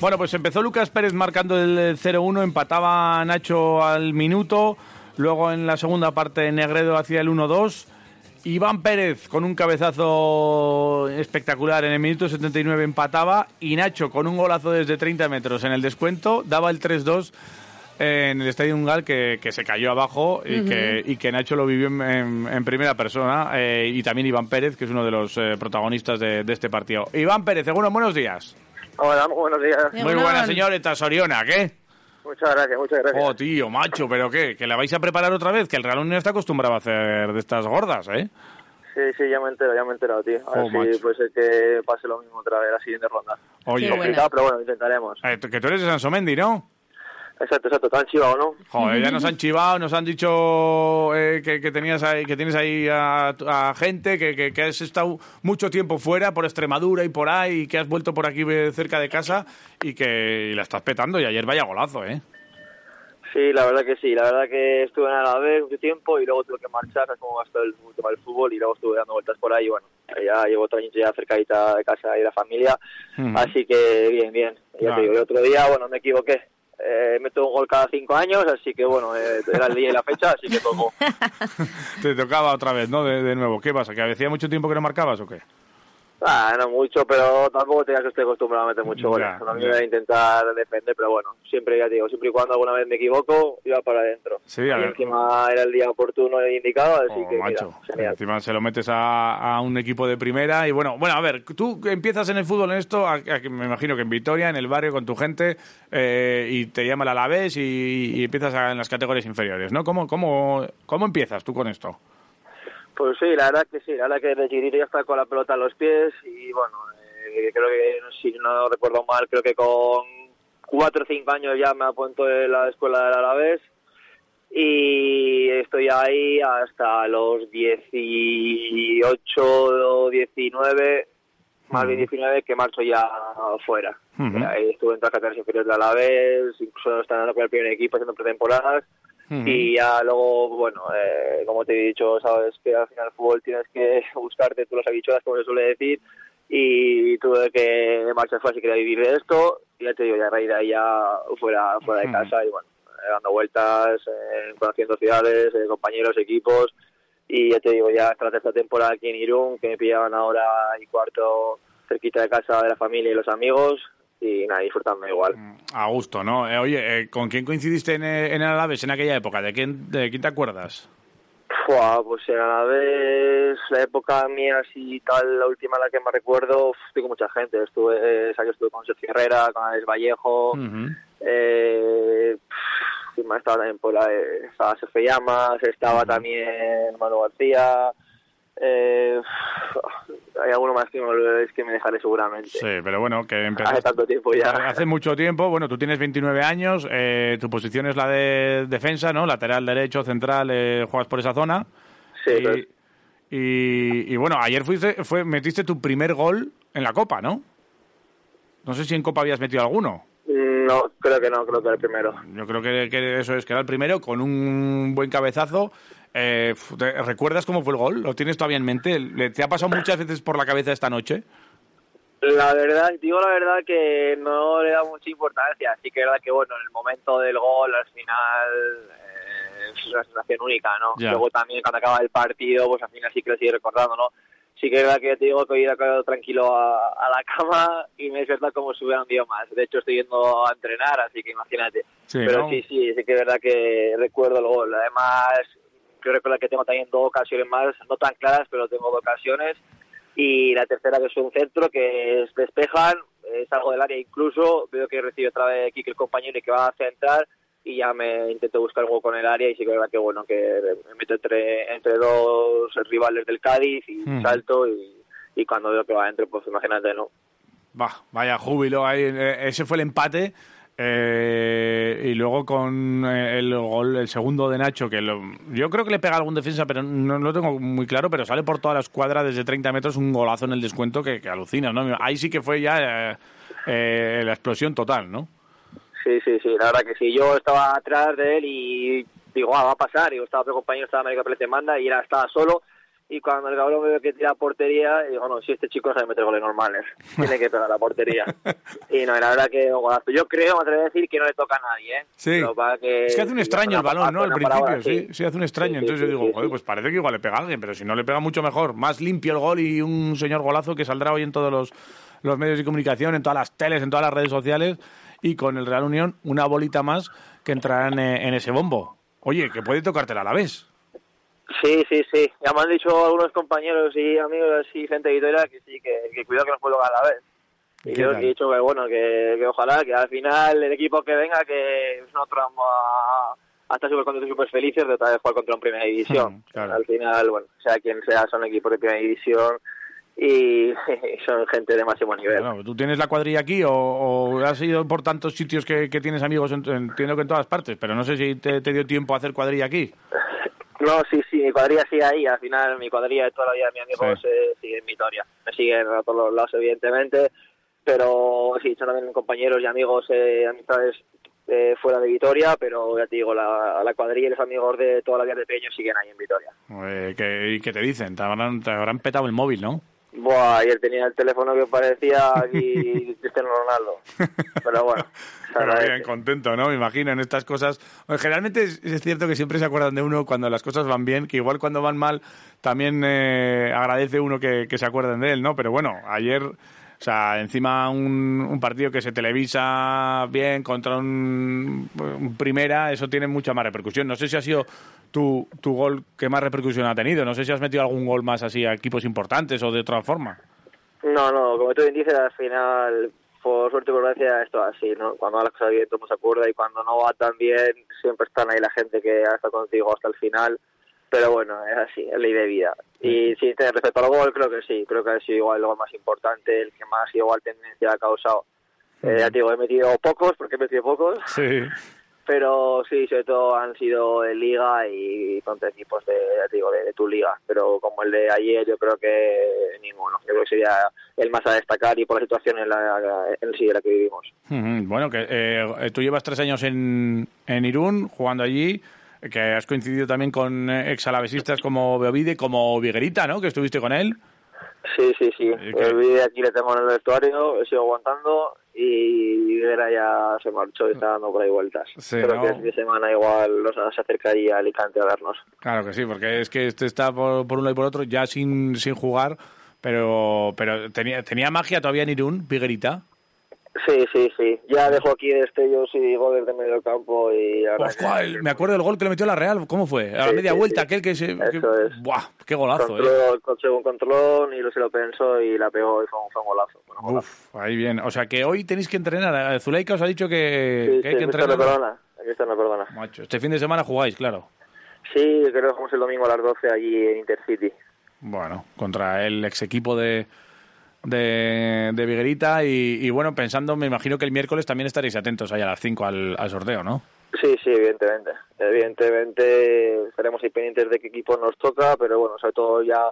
Bueno, pues empezó Lucas Pérez marcando el 0-1, empataba Nacho al minuto, luego en la segunda parte Negredo hacía el 1-2. Iván Pérez con un cabezazo espectacular en el minuto 79 empataba y Nacho con un golazo desde 30 metros en el descuento daba el 3-2 en el Estadio Ungal que, que, se cayó abajo y, que, y que Nacho lo vivió en, en primera persona eh, y también Iván Pérez que es uno de los eh, protagonistas de, de, este partido. Iván Pérez, seguro, buenos días. Hola, buenos días. Muy buena señorita Soriona, ¿qué? Muchas gracias, muchas gracias. Oh, tío, macho, pero ¿qué? ¿Que la vais a preparar otra vez? Que el Real Unión está acostumbrado a hacer de estas gordas, ¿eh? Sí, sí, ya me he enterado, ya me he enterado, tío. A Oh, ver si puede ser que pase lo mismo otra vez la siguiente ronda. Oye, Qué buena. Complicado, pero bueno, intentaremos. eh, que tú eres de Sansomendi, ¿no? Exacto, exacto, tan chivado, ¿no? Joder, ya nos han chivado, nos han dicho eh, que, que tenías ahí, que tienes ahí a, a gente, que, que, que has estado mucho tiempo fuera, por Extremadura y por ahí, y que has vuelto por aquí eh, cerca de casa y que la estás petando. Y ayer vaya golazo, ¿eh? Sí, la verdad que sí. La verdad que estuve en Alavés mucho tiempo y luego tuve que marchar, ¿sabes cómo va esto el tema del fútbol? Y luego estuve dando vueltas por ahí y bueno, ya llevo otro año ya cercadita de casa y de la familia. Ujú. Así que bien, bien. Ya Claro. te digo, el otro día, bueno, me equivoqué. Eh, meto un gol cada cinco años, así que bueno, eh, era el día y la fecha, así que tocó. Te tocaba otra vez, ¿no? De, de nuevo. ¿Qué pasa? ¿Que hacía mucho tiempo que no marcabas o qué? Ah, no mucho, pero tampoco tenía que estar acostumbrado a meter mucho goles. Ya, Lo mío ya. era intentar defender, pero bueno, siempre ya te digo, siempre y cuando alguna vez me equivoco, iba para adentro. Sí, a y encima era el día oportuno e indicado, así Oh, que macho. mira. Encima se lo metes a, a un equipo de primera y bueno, bueno, a ver, tú empiezas en el fútbol en esto, a- a- me imagino que en Vitoria, en el barrio con tu gente eh, y te llama el Alavés y, y empiezas a- en las categorías inferiores, ¿no? ¿Cómo, cómo, ¿Cómo empiezas tú con esto? Pues sí, la verdad que sí, la verdad que de chiquitito ya está con la pelota a los pies y bueno, eh, creo que, si no recuerdo mal, creo que con cuatro o cinco años ya me apunto en la escuela del Alavés y estoy ahí hasta los 18 o 19, más bien 19 que marcho ya fuera. Ahí estuve en las categorías inferiores del Alavés, incluso estando con el primer equipo haciendo pretemporadas Y ya luego, bueno, eh, como te he dicho, sabes que al final el fútbol tienes que buscarte tú las habichuelas, como se suele decir, y tuve que marchar fuera si quería vivir de esto, y ya te digo, ya a raíz de ahí ya fuera, fuera de casa, y bueno, eh, dando vueltas, eh, conociendo ciudades, eh, compañeros, equipos, y ya te digo, ya la tercera temporada aquí en Irún, que me pillaban ahora y cuarto cerquita de casa de la familia y los amigos, y nada, disfrutando igual. A gusto, ¿no? Eh, oye, eh, ¿con quién coincidiste en, eh, en el Alavés en aquella época? ¿De quién, ¿De quién te acuerdas? Fua, pues a la vez, la época mía así tal, la última la que me recuerdo, estoy con mucha gente. Estuve, eh, sabes, estuve con Sergio Herrera, con Alex Vallejo, Ujú. eh, pff, ¿quién más estaba también por la estaba Sergio Llamas, estaba también Manu García, eh, hay alguno más que me olvidéis que me dejaré seguramente. Sí, pero bueno, que Hace empezaste... tanto tiempo ya. Hace mucho tiempo, bueno, tú tienes 29 años, eh, tu posición es la de defensa, ¿no? Lateral derecho, central, eh, juegas por esa zona. Sí, y, y, y, bueno, ayer fuiste, fue, metiste tu primer gol en la Copa, ¿no? No sé si en Copa habías metido alguno. No, creo que no, creo que era el primero. Yo creo que, que eso es, que era el primero, con un buen cabezazo. Eh, f- ¿te- ¿Recuerdas cómo fue el gol? ¿Lo tienes todavía en mente? ¿Le- ¿Te ha pasado muchas veces por la cabeza esta noche? La verdad, digo la verdad que no le da mucha importancia. Sí que es verdad que, bueno, en el momento del gol, al final, eh, es una sensación única, ¿no? Ya. Luego también cuando acaba el partido, pues al final sí que lo sigue recordando, ¿no? Sí que es verdad que ya te digo que hoy he quedado tranquilo a, a la cama y me despierta como si hubiera un día más. De hecho, estoy yendo a entrenar, así que imagínate. Sí, Pero ¿no? sí, sí, sí que es verdad que recuerdo el gol. Además, creo que que tengo también dos ocasiones más, no tan claras, pero tengo dos ocasiones. Y la tercera que es un centro que es despejan, es algo del área incluso, veo que recibe otra vez aquí que el compañero y que va a centrar y ya me intento buscar algo con el área y sí que es verdad que bueno que me meto entre, entre dos rivales del Cádiz y Hmm. salto y, y cuando veo que va adentro pues imagínate no Bah, vaya júbilo ahí. eh, Ese fue el empate. eh, y luego con eh, el gol, el segundo de Nacho, que lo- yo creo que le pega a algún defensa, pero no, no lo tengo muy claro, pero sale por toda la escuadra desde 30 metros un golazo en el descuento que, que alucina, ¿no? Ahí sí que fue ya eh, eh, la explosión total, ¿no? Sí, sí, sí, la verdad que sí. Yo estaba atrás de él y digo, ah, va a pasar. Y yo estaba otro compañero, estaba América Pérez manda y era, estaba solo. Y cuando el cabrón me veo que tira a portería, digo, no, si este chico sabe meter goles normales, tiene que pegar a la portería. y no, y la verdad que. Yo creo, me atrevo a decir que no le toca a nadie, ¿eh? Sí. Para que, Es que hace un sí, extraño el balón, ¿no? Al principio, ahora, sí, sí, hace un extraño. Sí, sí, Entonces yo sí, digo, sí, joder, sí. pues parece que igual le pega a alguien, pero si no le pega mucho mejor. Más limpio el gol y un señor golazo que saldrá hoy en todos los, los medios de comunicación, en todas las teles, en todas las redes sociales. Y con el Real Unión, una bolita más que entrará en, eh, en ese bombo. Oye, que puede tocártela a la vez. Sí, sí, sí. Ya me han dicho algunos compañeros y amigos y gente de Vitoria que sí, que, que cuidado que nos puede tocar a la vez. ¿Y yo he dicho que bueno, que, que ojalá, que al final el equipo que venga, que nosotros vamos a, a estar súper contentos y súper felices de otra vez jugar contra un primera división. Mm, claro. Al final, bueno, sea quien sea, son equipos de primera división y son gente de máximo nivel. Bueno, ¿Tú tienes la cuadrilla aquí o, o has ido por tantos sitios que, que tienes amigos? en- entiendo que en todas partes, pero no sé si te, te dio tiempo a hacer cuadrilla aquí. No, sí, sí, mi cuadrilla sigue ahí. Al final, mi cuadrilla de toda la vida de mis amigos Sí. eh, sigue en Vitoria. Me siguen a todos los lados, evidentemente. Pero sí, son también compañeros y amigos, eh, amistades eh, fuera de Vitoria. Pero ya te digo, la, la cuadrilla y los amigos de toda la vida de Peño siguen ahí en Vitoria. ¿qué, ¿Y qué te dicen? Te habrán, te habrán petado el móvil, ¿no? Buah, ayer tenía el teléfono que parecía aquí Cristiano Ronaldo. Pero bueno, Pero bien, contento, ¿no? Me imagino en estas cosas. Bueno, generalmente es, es cierto que siempre se acuerdan de uno cuando las cosas van bien, que igual cuando van mal también eh, agradece uno que, que se acuerden de él, ¿no? Pero bueno, ayer, o sea, encima un, un partido que se televisa bien contra un, primera, eso tiene mucha más repercusión. No sé si ha sido tu, tu gol que más repercusión ha tenido. No sé si has metido algún gol más así a equipos importantes o de otra forma. No, no, como tú dices, al final, por suerte y por gracia, esto es así, ¿no? Cuando va las cosas bien, todo se acuerda y cuando no va tan bien, siempre están ahí la gente que estado contigo hasta el final. Pero bueno, es así, es ley de vida. Y sí, te- respecto al gol, creo que sí, creo que ha sido igual el gol más importante, el que más igual tendencia ha causado. Eh, ya te digo, he metido pocos, porque he metido pocos, Sí. pero sí, sobre todo han sido de liga y contra equipos de, ya te digo, de, de tu liga. Pero como el de ayer, yo creo que ninguno. Yo creo que sería el más a destacar y por la situación en, la, en sí de la que vivimos. Bueno, que eh, tú llevas tres años en, en Irún jugando allí, que has coincidido también con eh, ex alavesistas como Beovide, como Viguerita, ¿no? Que estuviste con él. Sí, sí, sí. El vídeo aquí le tengo en el vestuario, he sido aguantando y Vera ya se marchó y está dando por ahí vueltas. Sí, Creo ¿no? que de semana igual nos se acercaría a Alicante a vernos. Claro que sí, porque es que este está por, por un lado y por otro ya sin, sin jugar, pero pero tenía, tenía magia todavía en Irún, Viguerita. Sí, sí, sí. Ya dejo aquí destellos y goles de medio campo y ahora Ostras, el- me acuerdo del gol que le metió la Real, ¿cómo fue? A la Sí, media sí, vuelta, sí. aquel que se... que- Eso es. ¡Buah! ¡Qué golazo, eh! controló, consiguió un controlón y lo se lo pensó y la pegó y fue un, fue un golazo. Bueno, golazo. Uf, ahí bien. O sea que hoy tenéis que entrenar. Zuleika os ha dicho que, que hay que entrenar. perdona. Cristiano perdona. Macho, este fin de semana jugáis, claro. Sí, creo que jugamos el domingo a las 12 allí en Intercity. Bueno, contra el ex equipo de, de, de Viguerita. Y, y bueno, pensando, me imagino que el miércoles también estaréis atentos ahí a las 5 al, al sorteo, ¿no? Sí, sí, evidentemente. Evidentemente estaremos ahí de qué equipo nos toca, pero bueno, sobre todo ya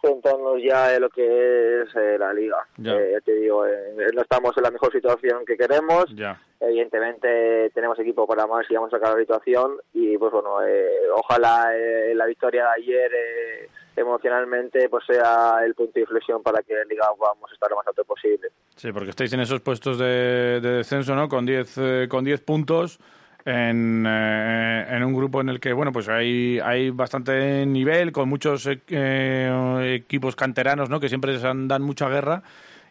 centrarnos ya en lo que es eh, la liga. Ya. Eh, ya te digo, eh, no estamos en la mejor situación que queremos. Ya. Evidentemente tenemos equipo para más y vamos a sacar la situación y pues bueno, eh, ojalá eh, la victoria de ayer eh, emocionalmente pues sea el punto de inflexión para que en liga podamos estar lo más alto posible. Sí, porque estáis en esos puestos de, de descenso, ¿no? Con 10 eh, con 10 puntos en, eh, un grupo en el que, bueno, pues hay, hay bastante nivel, con muchos eh, eh, equipos canteranos, ¿no? Que siempre se dan mucha guerra.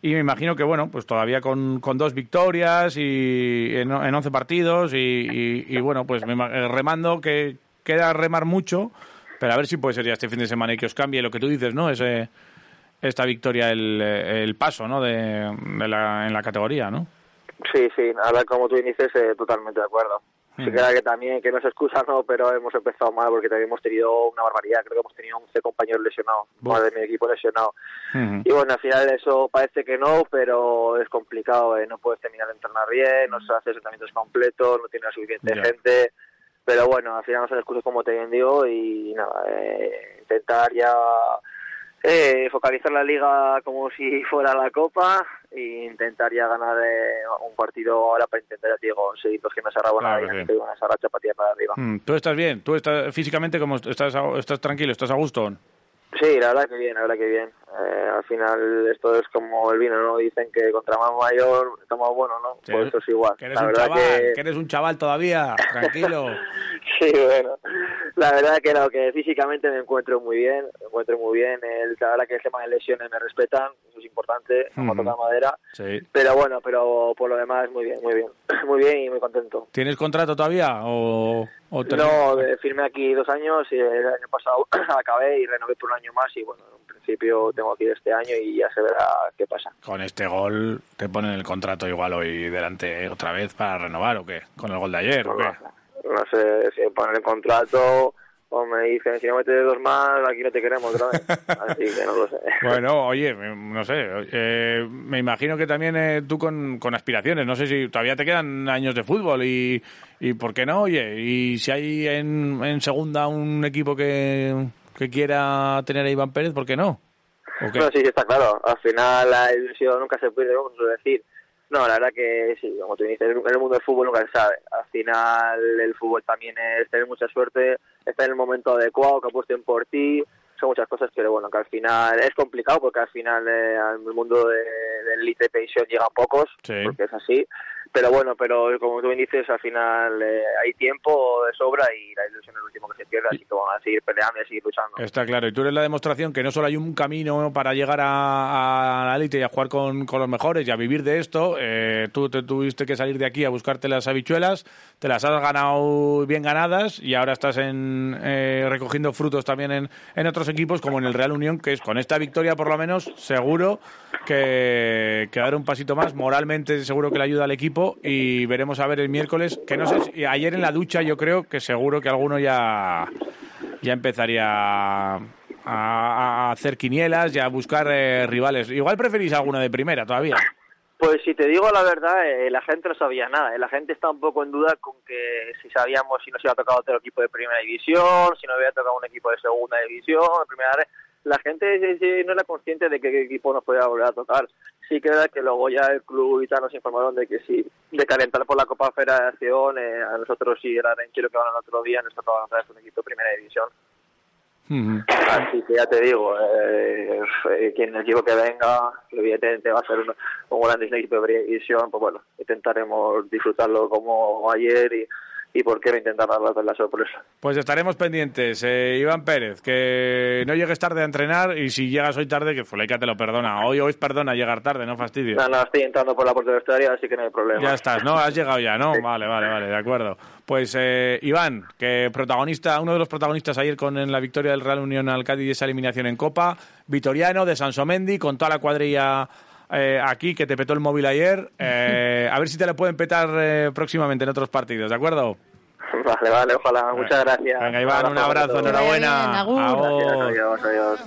Y me imagino que, bueno, pues todavía con, con dos victorias y en, en 11 partidos y, bueno, pues me eh, remando que queda remar mucho, Pero a ver si puede ser ya este fin de semana y que os cambie lo que tú dices, ¿no? Ese, esta victoria, el, el paso, ¿no? De, de la, en la categoría, ¿no? Sí, sí, ahora como tú dices, eh, totalmente de acuerdo. Sí que, que también, que no es excusa, no, pero hemos empezado mal porque también hemos tenido una barbaridad. Creo que hemos tenido 11 compañeros lesionados, más de mi equipo lesionado. Y bueno, al final eso parece que no, pero es complicado. Eh. No puedes terminar de entrenar bien, no se hace entrenamientos completos, no tiene suficiente gente. Pero bueno, al final no son excusas como te bien digo y nada, eh, intentar ya eh, focalizar la liga como si fuera la copa e intentar ya ganar eh, un partido ahora para intentar, ya digo, seguir cogiendo esa rabona claro, y esa racha para tirar para arriba. Mm, ¿Tú estás bien? ¿Tú estás físicamente como estás, estás tranquilo? ¿Estás a gusto? Sí, la verdad que bien, la verdad que bien. Eh, al final esto es como el vino, ¿no? Dicen que contra más mayor estamos bueno, ¿no? pues esto es igual. Que eres, un chaval, que... eres un chaval todavía, tranquilo. sí, bueno. La verdad que no, que físicamente me encuentro muy bien, me encuentro muy bien. El, la verdad que el tema de lesiones me respetan, eso es importante, como toca madera. Sí. Pero bueno, pero por lo demás muy bien, muy bien. Muy bien y muy contento. ¿Tienes contrato todavía o...? no, firmé aquí dos años y el año pasado acabé y renové por un año más y bueno, en principio tengo aquí este año y ya se verá qué pasa. Con este gol te ponen el contrato igual hoy delante otra vez para renovar o qué, con el gol de ayer o qué. No sé si ponen el contrato o me dicen, si no metes dos más, aquí no te queremos otra vez. Así que no lo sé. Bueno, oye, no sé. Eh, me imagino que también eh, tú con, con, aspiraciones. No sé si todavía te quedan años de fútbol y, y ¿por qué no? Oye, y si hay en, en segunda un equipo que, que quiera tener a Iván Pérez, ¿por qué no? No, sí, está claro. Al final la ilusión nunca se puede, decir. No, la verdad que sí, como tú dices, en el mundo del fútbol nunca se sabe. Al final el fútbol también es tener mucha suerte, estar en el momento adecuado, que apuesten por ti, son muchas cosas, pero bueno, que al final es complicado porque al final eh, al mundo de, del elite pensión llegan pocos, porque es así, pero bueno, pero como tú bien dices, al final eh, hay tiempo de sobra y la ilusión es el último que se pierde, así que van a seguir peleando y a seguir luchando. Está claro, y tú eres la demostración que no solo hay un camino para llegar a, la élite y a jugar con, con, los mejores y a vivir de esto, eh, tú te tuviste que salir de aquí a buscarte las habichuelas, te las has ganado bien ganadas y ahora estás en, eh, recogiendo frutos también en, en otros equipos como en el Real Unión, que es con esta victoria por lo menos seguro que, que dar un pasito más, moralmente seguro que le ayuda al equipo y veremos a ver el miércoles, que no sé, si, ayer en la ducha yo creo que seguro que alguno ya, ya empezaría a, hacer quinielas y a buscar eh, rivales. Igual preferís alguno de primera todavía. Pues si te digo la verdad, eh, la gente no sabía nada. Eh. La gente está un poco en duda con que si sabíamos si nos iba a tocar otro equipo de primera división, si nos había tocado un equipo de segunda división, de primera la gente no era consciente de qué equipo nos podía volver a tocar. Sí que era que luego ya el club y tal nos informaron de que sí, de calentar por la Copa Federación, eh, a nosotros sí era quiero que van el otro día, nos tocaba otra vez un equipo de primera división. Así que ya te digo, eh, eh, quien el equipo que venga, que evidentemente va a ser un, un gran equipo de primera división, pues bueno, intentaremos disfrutarlo como ayer y y por qué no intentar dar la sorpresa. Pues estaremos pendientes. Eh, Iván Pérez, que no llegues tarde a entrenar y si llegas hoy tarde, que Fuleica te lo perdona. Hoy hoy perdona llegar tarde, no fastidies. No, no, estoy entrando por la puerta de vestuario, así que no hay problema. Ya estás, ¿no? Has llegado ya, ¿no? Vale, vale, vale, de acuerdo. Pues eh, Iván, que protagonista, uno de los protagonistas ayer con en la victoria del Real Unión al Cádiz y esa eliminación en Copa, Vitoriano de Sansomendi, con toda la cuadrilla eh, aquí que te petó el móvil ayer. Eh, a ver si te lo pueden petar eh, próximamente en otros partidos, ¿de acuerdo? Vale, vale, ojalá. Muchas gracias. Venga, Iván, un abrazo, enhorabuena. Adiós, adiós.